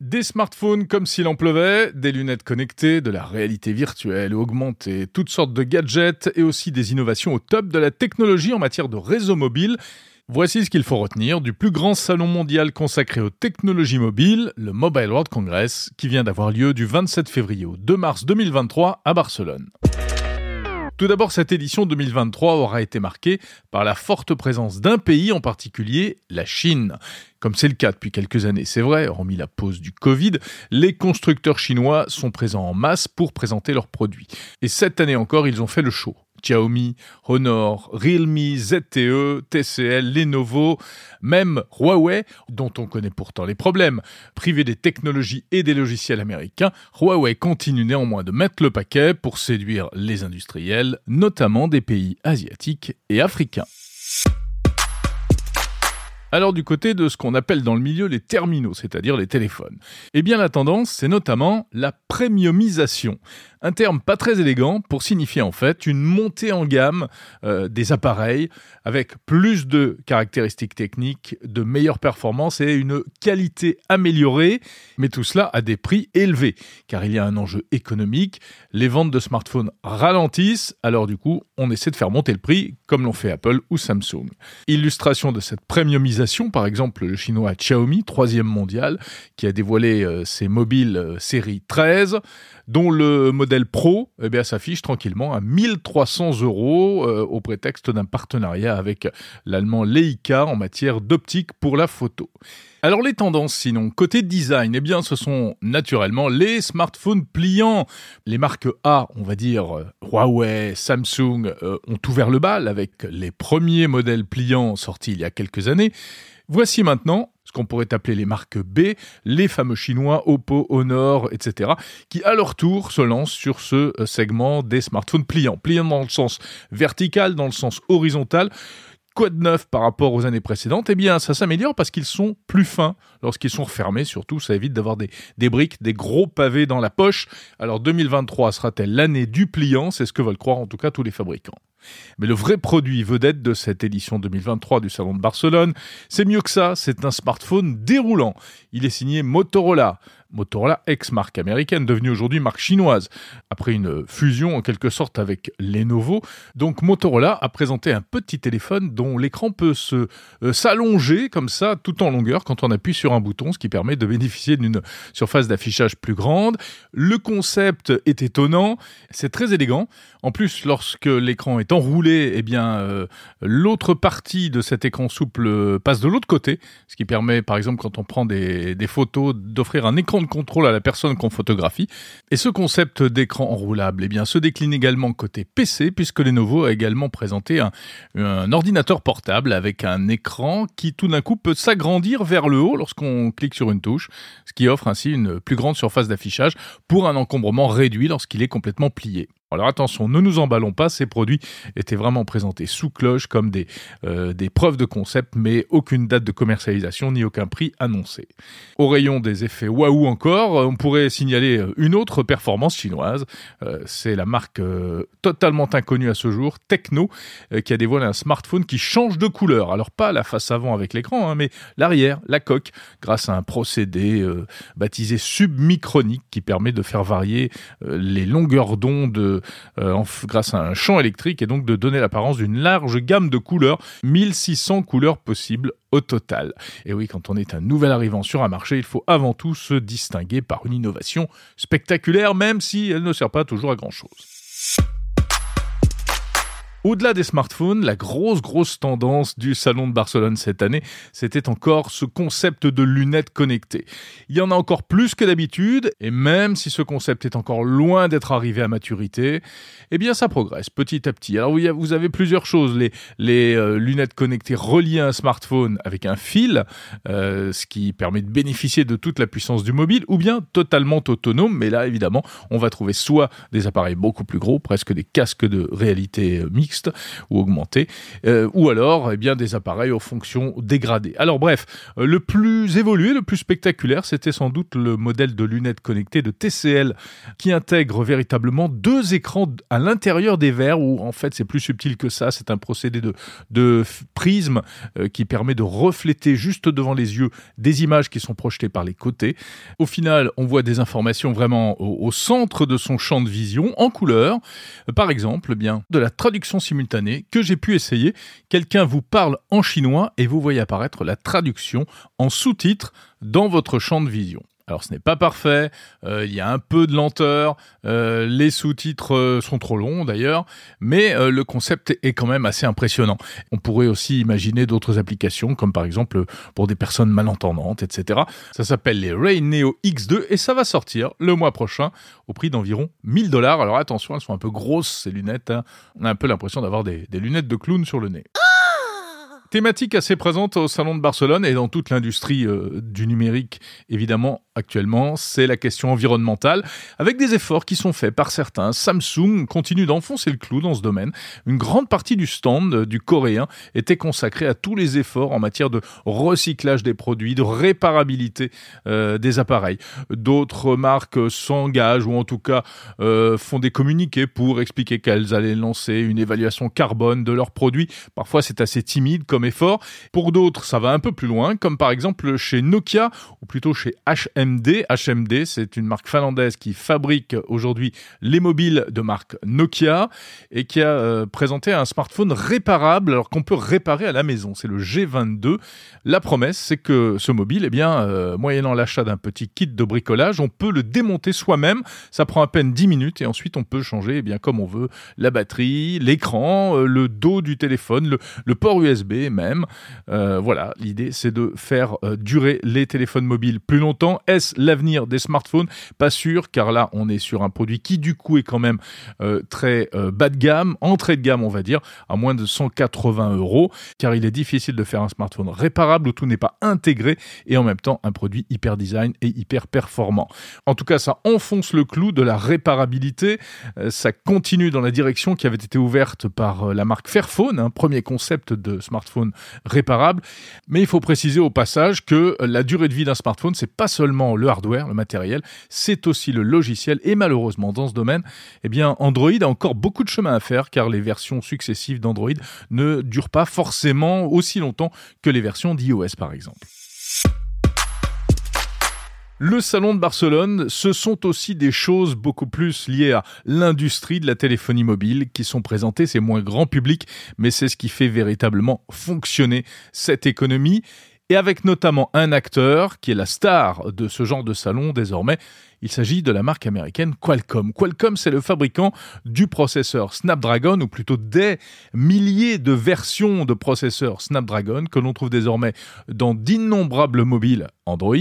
Des smartphones comme s'il en pleuvait, des lunettes connectées, de la réalité virtuelle ou augmentée, toutes sortes de gadgets et aussi des innovations au top de la technologie en matière de réseau mobile. Voici ce qu'il faut retenir du plus grand salon mondial consacré aux technologies mobiles, le Mobile World Congress, qui vient d'avoir lieu du 27 février au 2 mars 2023 à Barcelone. Tout d'abord, cette édition 2023 aura été marquée par la forte présence d'un pays en particulier, la Chine. Comme c'est le cas depuis quelques années, c'est vrai, hormis la pause du Covid, les constructeurs chinois sont présents en masse pour présenter leurs produits. Et cette année encore, ils ont fait le show. Xiaomi, Honor, Realme, ZTE, TCL, Lenovo, même Huawei, dont on connaît pourtant les problèmes. Privé des technologies et des logiciels américains, Huawei continue néanmoins de mettre le paquet pour séduire les industriels, notamment des pays asiatiques et africains. Alors du côté de ce qu'on appelle dans le milieu les terminaux, c'est-à-dire les téléphones, eh bien la tendance, c'est notamment la premiumisation. Un terme pas très élégant pour signifier en fait une montée en gamme euh, des appareils avec plus de caractéristiques techniques, de meilleures performances et une qualité améliorée, mais tout cela à des prix élevés, car il y a un enjeu économique, les ventes de smartphones ralentissent, alors du coup on essaie de faire monter le prix comme l'ont fait Apple ou Samsung. Illustration de cette premiumisation, par exemple le chinois Xiaomi, troisième mondial, qui a dévoilé euh, ses mobiles euh, série 13, dont le modèle Pro eh bien, s'affiche tranquillement à 1300 euros euh, au prétexte d'un partenariat avec l'allemand Leica en matière d'optique pour la photo. Alors les tendances sinon, côté design, eh bien ce sont naturellement les smartphones pliants. Les marques A, on va dire euh, Huawei, Samsung, euh, ont ouvert le bal avec les premiers modèles pliants sortis il y a quelques années. Voici maintenant qu'on pourrait appeler les marques B, les fameux chinois Oppo, Honor, etc., qui à leur tour se lancent sur ce euh, segment des smartphones pliants. Pliants dans le sens vertical, dans le sens horizontal. Quoi de neuf par rapport aux années précédentes? Eh bien, ça s'améliore parce qu'ils sont plus fins lorsqu'ils sont refermés. Surtout, ça évite d'avoir des, des briques, des gros pavés dans la poche. Alors, 2023 sera-t-elle l'année du pliant? C'est ce que veulent croire en tout cas tous les fabricants. Mais le vrai produit vedette de cette édition 2023 du Salon de Barcelone, c'est mieux que ça, c'est un smartphone déroulant. Il est signé Motorola. Motorola, ex-marque américaine, devenue aujourd'hui marque chinoise, après une fusion en quelque sorte avec Lenovo. Donc Motorola a présenté un petit téléphone dont l'écran peut se euh, s'allonger comme ça tout en longueur quand on appuie sur un bouton, ce qui permet de bénéficier d'une surface d'affichage plus grande. Le concept est étonnant, c'est très élégant. En plus, lorsque l'écran est enroulé, eh bien euh, l'autre partie de cet écran souple passe de l'autre côté, ce qui permet par exemple quand on prend des, des photos d'offrir un écran contrôle à la personne qu'on photographie. Et ce concept d'écran enroulable eh se décline également côté PC, puisque Lenovo a également présenté un ordinateur portable avec un écran qui tout d'un coup peut s'agrandir vers le haut lorsqu'on clique sur une touche, ce qui offre ainsi une plus grande surface d'affichage pour un encombrement réduit lorsqu'il est complètement plié. Alors attention, ne nous emballons pas, ces produits étaient vraiment présentés sous cloche comme des, euh, des preuves de concept, mais aucune date de commercialisation ni aucun prix annoncé. Au rayon des effets waouh encore, on pourrait signaler euh, une autre performance chinoise. Euh, c'est la marque totalement inconnue à ce jour, Techno, qui a dévoilé un smartphone qui change de couleur. Alors pas la face avant avec l'écran, hein, mais l'arrière, la coque, grâce à un procédé baptisé submicronique qui permet de faire varier les longueurs d'onde euh, grâce à un champ électrique et donc de donner l'apparence d'une large gamme de couleurs, 1600 couleurs possibles au total. Et oui, quand on est un nouvel arrivant sur un marché, il faut avant tout se distinguer par une innovation spectaculaire, même si elle ne sert pas toujours à grand-chose. Au-delà des smartphones, la grosse, grosse tendance du Salon de Barcelone cette année, c'était encore ce concept de lunettes connectées. Il y en a encore plus que d'habitude, et même si ce concept est encore loin d'être arrivé à maturité, eh bien ça progresse petit à petit. Alors vous avez plusieurs choses, les, euh, lunettes connectées reliées à un smartphone avec un fil, euh, ce qui permet de bénéficier de toute la puissance du mobile, ou bien totalement autonome, mais là évidemment on va trouver soit des appareils beaucoup plus gros, presque des casques de réalité mixte, mixtes ou augmentés, euh, ou alors eh bien des appareils aux fonctions dégradées. Alors bref, euh, le plus évolué, le plus spectaculaire, c'était sans doute le modèle de lunettes connectées de TCL qui intègre véritablement deux écrans à l'intérieur des verres, où en fait c'est plus subtil que ça, c'est un procédé de, de prisme euh, qui permet de refléter juste devant les yeux des images qui sont projetées par les côtés. Au final, on voit des informations vraiment au, centre de son champ de vision, en couleur. Par exemple, eh bien de la traduction simultanée que j'ai pu essayer. Quelqu'un vous parle en chinois et vous voyez apparaître la traduction en sous-titres dans votre champ de vision. Alors ce n'est pas parfait, euh, il y a un peu de lenteur, euh, les sous-titres euh, sont trop longs d'ailleurs, mais le concept est quand même assez impressionnant. On pourrait aussi imaginer d'autres applications, comme par exemple pour des personnes malentendantes, etc. Ça s'appelle les Ray Neo X2 et ça va sortir le mois prochain au prix d'environ 1000 dollars. Alors attention, elles sont un peu grosses ces lunettes, hein. on a un peu l'impression d'avoir des, des lunettes de clown sur le nez. Thématique assez présente au Salon de Barcelone et dans toute l'industrie euh, du numérique, évidemment, actuellement, c'est la question environnementale, avec des efforts qui sont faits par certains. Samsung continue d'enfoncer le clou dans ce domaine. Une grande partie du stand euh, du coréen était consacrée à tous les efforts en matière de recyclage des produits, de réparabilité euh, des appareils. D'autres marques s'engagent ou en tout cas font des communiqués pour expliquer qu'elles allaient lancer une évaluation carbone de leurs produits. Parfois, c'est assez timide comme effort. Pour d'autres, ça va un peu plus loin, comme par exemple chez Nokia, ou plutôt chez HMD. HMD, c'est une marque finlandaise qui fabrique aujourd'hui les mobiles de marque Nokia et qui a euh, présenté un smartphone réparable, alors qu'on peut réparer à la maison. C'est le G22. La promesse, c'est que ce mobile, eh bien, euh, moyennant l'achat d'un petit kit de bricolage, on peut le démonter soi-même. Ça prend à peine 10 minutes et ensuite on peut changer, eh bien, comme on veut, la batterie, l'écran, euh, le dos du téléphone, le, le port USB, Euh, voilà, l'idée c'est de faire euh, durer les téléphones mobiles plus longtemps. Est-ce l'avenir des smartphones? Pas sûr, car là on est sur un produit qui du coup est quand même euh, très bas de gamme, entrée de gamme on va dire, à moins de 180 euros, car il est difficile de faire un smartphone réparable où tout n'est pas intégré et en même temps un produit hyper design et hyper performant. En tout cas, ça enfonce le clou de la réparabilité. ça continue dans la direction qui avait été ouverte par la marque Fairphone, un premier concept de smartphone réparable. Mais il faut préciser au passage que la durée de vie d'un smartphone, c'est pas seulement le hardware, le matériel, c'est aussi le logiciel. Et malheureusement, dans ce domaine, eh bien, Android a encore beaucoup de chemin à faire car les versions successives d'Android ne durent pas forcément aussi longtemps que les versions d'iOS, par exemple. Le salon de Barcelone, ce sont aussi des choses beaucoup plus liées à l'industrie de la téléphonie mobile qui sont présentées. C'est moins grand public, mais c'est ce qui fait véritablement fonctionner cette économie. Et avec notamment un acteur qui est la star de ce genre de salon désormais, il s'agit de la marque américaine Qualcomm. Qualcomm, c'est le fabricant du processeur Snapdragon, ou plutôt des milliers de versions de processeurs Snapdragon que l'on trouve désormais dans d'innombrables mobiles Android,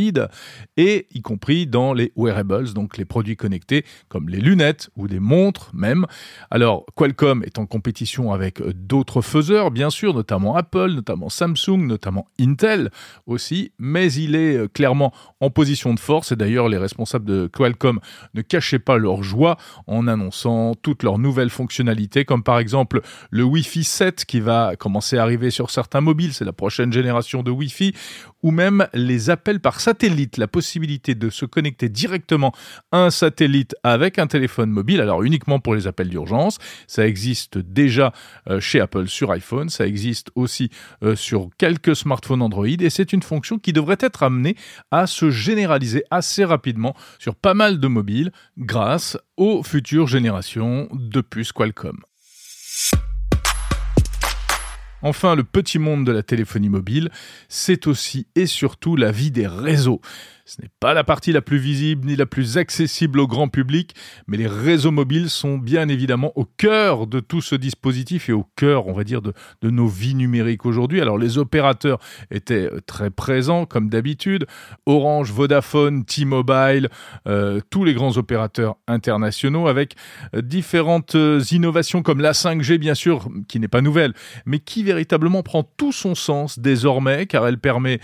et y compris dans les wearables, donc les produits connectés, comme les lunettes ou des montres même. Alors, Qualcomm est en compétition avec d'autres faiseurs, bien sûr, notamment Apple, notamment Samsung, notamment Intel aussi, mais il est clairement en position de force, et d'ailleurs les responsables de Qualcomm ne cachaient pas leur joie en annonçant toutes leurs nouvelles fonctionnalités, comme par exemple le Wi-Fi 7 qui va commencer à arriver sur certains mobiles, c'est la prochaine génération de Wi-Fi, ou même les appels par satellite, la possibilité de se connecter directement à un satellite avec un téléphone mobile, alors uniquement pour les appels d'urgence, ça existe déjà euh, chez Apple sur iPhone, ça existe aussi euh, sur quelques smartphones Android, et c'est une fonction qui devrait être amenée à se généraliser assez rapidement sur pas mal de mobiles grâce aux futures générations de puces Qualcomm. Enfin, le petit monde de la téléphonie mobile, c'est aussi et surtout la vie des réseaux. Ce n'est pas la partie la plus visible ni la plus accessible au grand public, mais les réseaux mobiles sont bien évidemment au cœur de tout ce dispositif et au cœur, on va dire, de, nos vies numériques aujourd'hui. Alors les opérateurs étaient euh, très présents comme d'habitude. Orange, Vodafone, T-Mobile, euh, tous les grands opérateurs internationaux avec euh, différentes innovations comme la 5G bien sûr, qui n'est pas nouvelle, mais qui véritablement prend tout son sens désormais car elle permet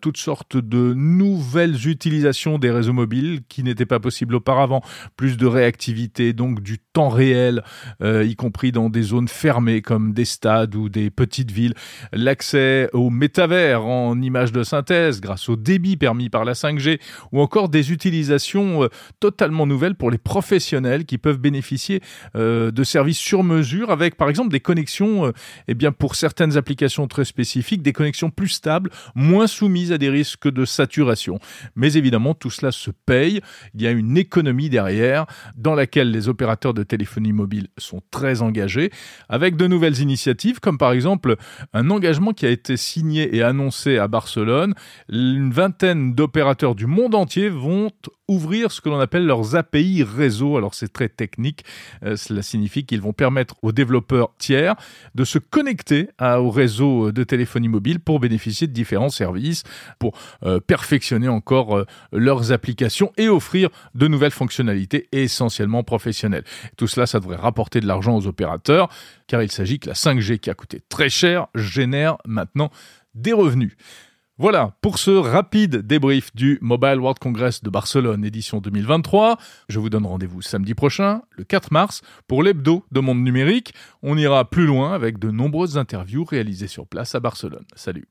toutes sortes de nouvelles nouvelles utilisations des réseaux mobiles qui n'étaient pas possibles auparavant, plus de réactivité, donc du temps réel, euh, y compris dans des zones fermées comme des stades ou des petites villes, l'accès au métavers en images de synthèse grâce au débit permis par la 5G, ou encore des utilisations euh, totalement nouvelles pour les professionnels qui peuvent bénéficier euh, de services sur mesure avec par exemple des connexions, eh bien pour certaines applications très spécifiques, des connexions plus stables, moins soumises à des risques de saturation. Mais évidemment, tout cela se paye. Il y a une économie derrière dans laquelle les opérateurs de téléphonie mobile sont très engagés avec de nouvelles initiatives comme par exemple un engagement qui a été signé et annoncé à Barcelone. Une vingtaine d'opérateurs du monde entier vont ouvrir ce que l'on appelle leurs API réseau. Alors c'est très technique, euh, cela signifie qu'ils vont permettre aux développeurs tiers de se connecter au réseau de téléphonie mobile pour bénéficier de différents services, pour euh, perfectionner encore euh, leurs applications et offrir de nouvelles fonctionnalités essentiellement professionnelles. Tout cela, ça devrait rapporter de l'argent aux opérateurs, car il s'agit que la 5G qui a coûté très cher génère maintenant des revenus. Voilà pour ce rapide débrief du Mobile World Congress de Barcelone édition 2023. Je vous donne rendez-vous samedi prochain, le 4 mars, pour l'hebdo de Monde Numérique. On ira plus loin avec de nombreuses interviews réalisées sur place à Barcelone. Salut